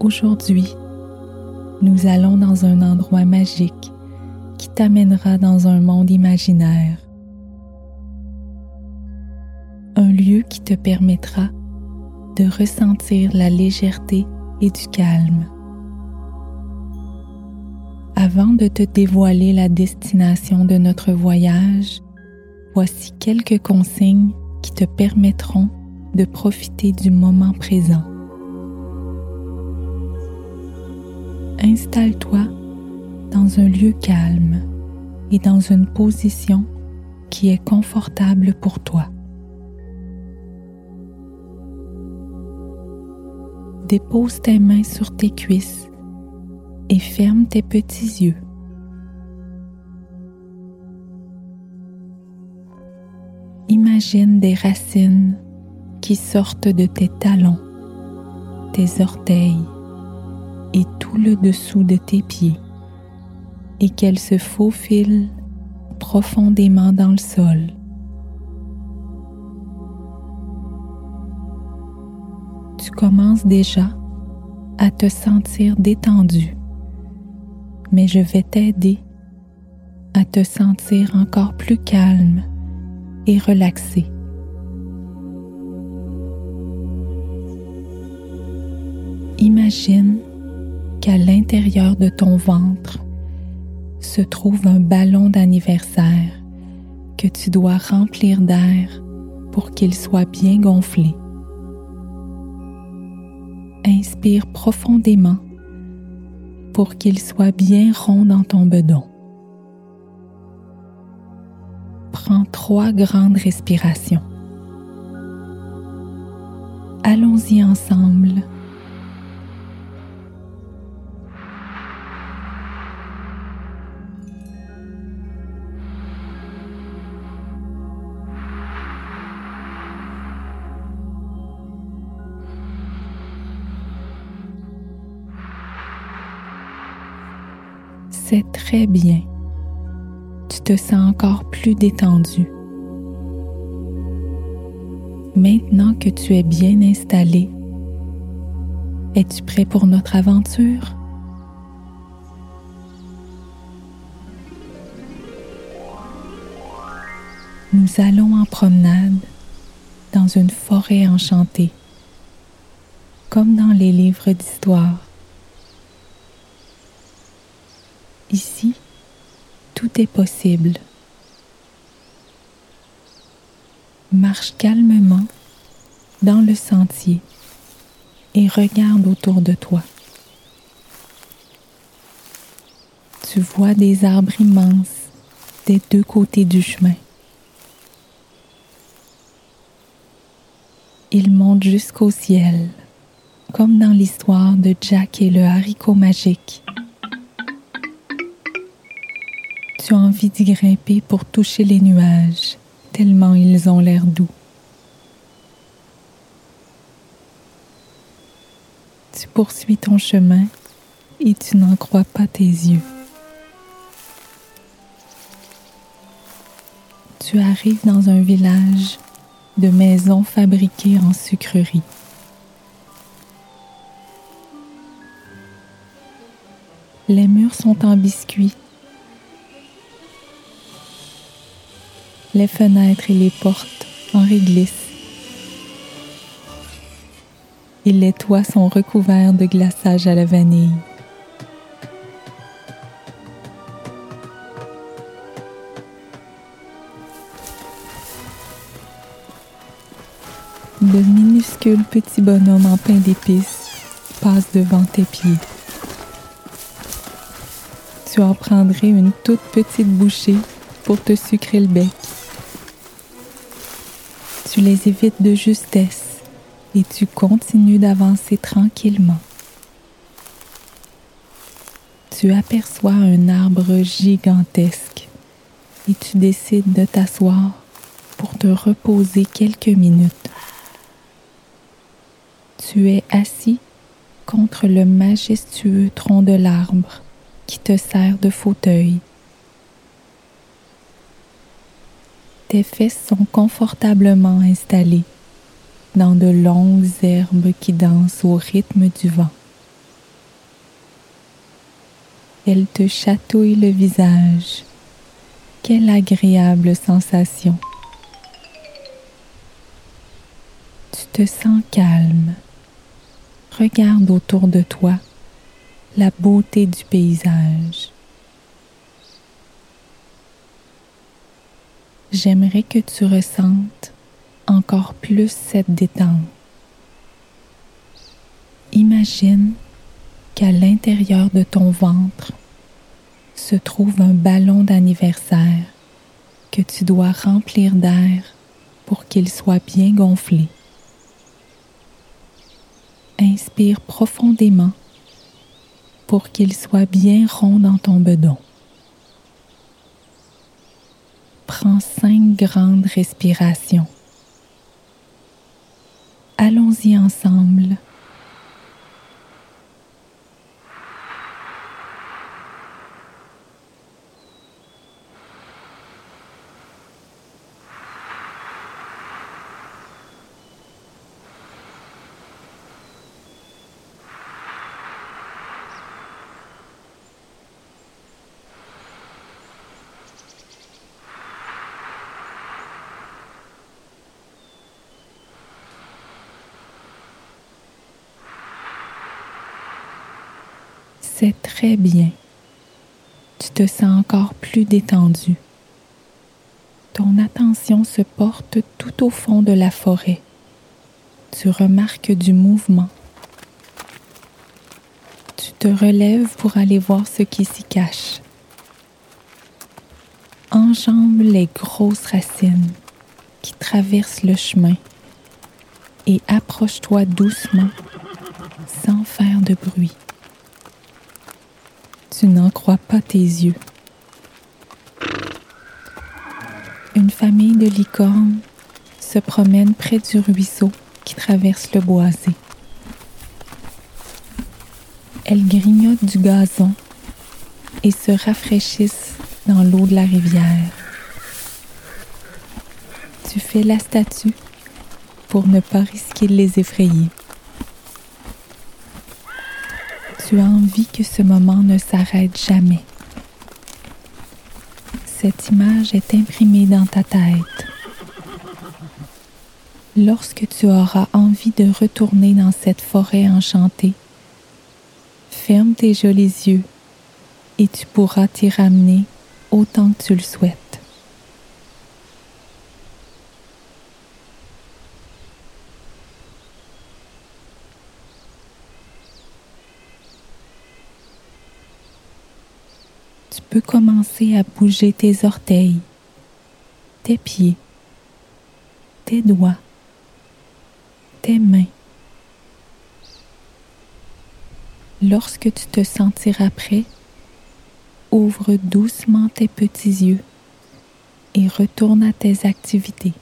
Aujourd'hui, nous allons dans un endroit magique qui t'amènera dans un monde imaginaire. Un lieu qui te permettra de ressentir la légèreté et du calme. Avant de te dévoiler la destination de notre voyage, voici quelques consignes qui te permettront de profiter du moment présent. Installe-toi dans un lieu calme et dans une position qui est confortable pour toi. Dépose tes mains sur tes cuisses et ferme tes petits yeux. Imagine des racines qui sortent de tes talons, tes orteils le dessous de tes pieds et qu'elles se faufilent profondément dans le sol. Tu commences déjà à te sentir détendu, mais je vais t'aider à te sentir encore plus calme et relaxé. Imagine qu'à l'intérieur de ton ventre se trouve un ballon d'anniversaire que tu dois remplir d'air pour qu'il soit bien gonflé. Inspire profondément pour qu'il soit bien rond dans ton bedon. Prends trois grandes respirations. Allons-y ensemble C'est très bien. Tu te sens encore plus détendu. Maintenant que tu es bien installé, es-tu prêt pour notre aventure? Nous allons en promenade dans une forêt enchantée, comme dans les livres d'histoire. Ici, tout est possible. Marche calmement dans le sentier et regarde autour de toi. Tu vois des arbres immenses des deux côtés du chemin. Ils montent jusqu'au ciel, comme dans l'histoire de Jack et le haricot magique tu as envie d'y grimper pour toucher les nuages, tellement ils ont l'air doux. Tu poursuis ton chemin et tu n'en crois pas tes yeux. Tu arrives dans un village de maisons fabriquées en sucrerie. Les murs sont en biscuits les fenêtres et les portes en réglisse. Et les toits sont recouverts de glaçage à la vanille. De minuscules petits bonhommes en pain d'épices passent devant tes pieds. Tu en prendrais une toute petite bouchée pour te sucrer le bec tu les évites de justesse et tu continues d'avancer tranquillement. Tu aperçois un arbre gigantesque et tu décides de t'asseoir pour te reposer quelques minutes. Tu es assis contre le majestueux tronc de l'arbre qui te sert de fauteuil. Tes fesses sont confortablement installées dans de longues herbes qui dansent au rythme du vent. Elle te chatouille le visage. Quelle agréable sensation. Tu te sens calme. Regarde autour de toi la beauté du paysage. J'aimerais que tu ressentes encore plus cette détente. Imagine qu'à l'intérieur de ton ventre se trouve un ballon d'anniversaire que tu dois remplir d'air pour qu'il soit bien gonflé. Inspire profondément pour qu'il soit bien rond dans ton bedon. Prends cinq grandes respirations. Allons-y ensemble. C'est très bien. Tu te sens encore plus détendu. Ton attention se porte tout au fond de la forêt. Tu remarques du mouvement. Tu te relèves pour aller voir ce qui s'y cache. Enjambe les grosses racines qui traversent le chemin et approche-toi doucement sans faire de bruit. N'en crois pas tes yeux. Une famille de licornes se promène près du ruisseau qui traverse le boisé. Elles grignotent du gazon et se rafraîchissent dans l'eau de la rivière. Tu fais la statue pour ne pas risquer de les effrayer. Tu as envie que ce moment ne s'arrête jamais. Cette image est imprimée dans ta tête. Lorsque tu auras envie de retourner dans cette forêt enchantée, ferme tes jolis yeux et tu pourras t'y ramener autant que tu le souhaites. tu commencer à bouger tes orteils, tes pieds, tes doigts, tes mains. Lorsque tu te sentiras prêt, ouvre doucement tes petits yeux et retourne à tes activités.